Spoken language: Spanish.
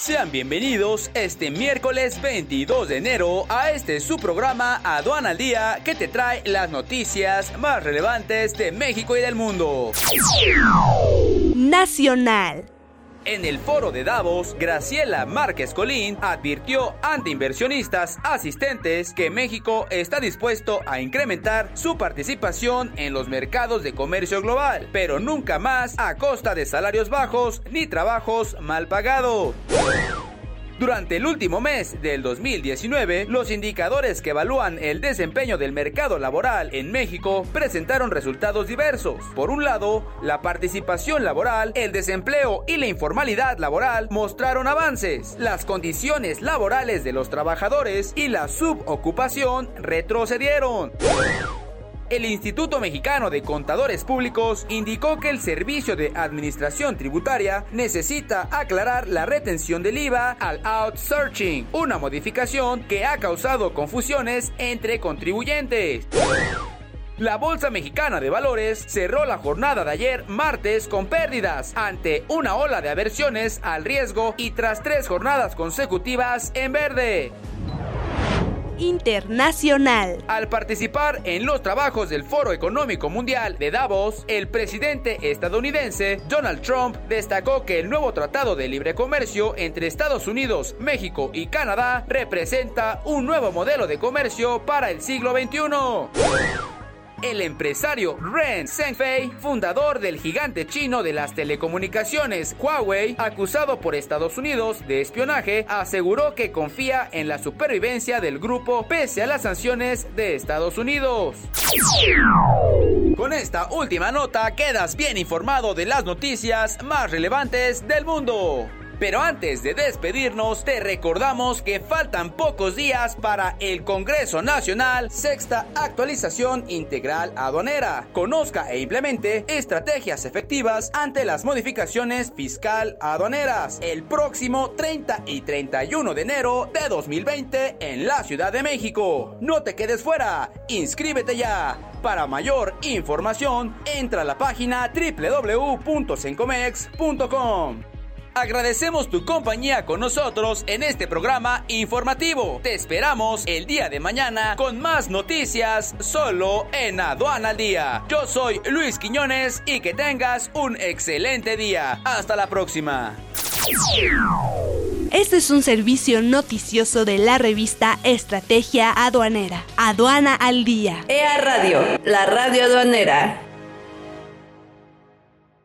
Sean bienvenidos este miércoles 22 de enero a este su programa Aduana al Día que te trae las noticias más relevantes de México y del mundo. Nacional. En el foro de Davos, Graciela Márquez Colín advirtió ante inversionistas asistentes que México está dispuesto a incrementar su participación en los mercados de comercio global, pero nunca más a costa de salarios bajos ni trabajos mal pagados. Durante el último mes del 2019, los indicadores que evalúan el desempeño del mercado laboral en México presentaron resultados diversos. Por un lado, la participación laboral, el desempleo y la informalidad laboral mostraron avances. Las condiciones laborales de los trabajadores y la subocupación retrocedieron. El Instituto Mexicano de Contadores Públicos indicó que el Servicio de Administración Tributaria necesita aclarar la retención del IVA al outsourcing, una modificación que ha causado confusiones entre contribuyentes. La Bolsa Mexicana de Valores cerró la jornada de ayer martes con pérdidas ante una ola de aversiones al riesgo y tras tres jornadas consecutivas en verde internacional. Al participar en los trabajos del Foro Económico Mundial de Davos, el presidente estadounidense Donald Trump destacó que el nuevo Tratado de Libre Comercio entre Estados Unidos, México y Canadá representa un nuevo modelo de comercio para el siglo XXI. El empresario Ren Zhengfei, fundador del gigante chino de las telecomunicaciones Huawei, acusado por Estados Unidos de espionaje, aseguró que confía en la supervivencia del grupo pese a las sanciones de Estados Unidos. Con esta última nota quedas bien informado de las noticias más relevantes del mundo. Pero antes de despedirnos, te recordamos que faltan pocos días para el Congreso Nacional, sexta actualización integral aduanera. Conozca e implemente estrategias efectivas ante las modificaciones fiscal aduaneras el próximo 30 y 31 de enero de 2020 en la Ciudad de México. No te quedes fuera, inscríbete ya. Para mayor información, entra a la página www.sencomex.com. Agradecemos tu compañía con nosotros en este programa informativo. Te esperamos el día de mañana con más noticias solo en Aduana al Día. Yo soy Luis Quiñones y que tengas un excelente día. Hasta la próxima. Este es un servicio noticioso de la revista Estrategia Aduanera. Aduana al Día. EA Radio, la radio aduanera.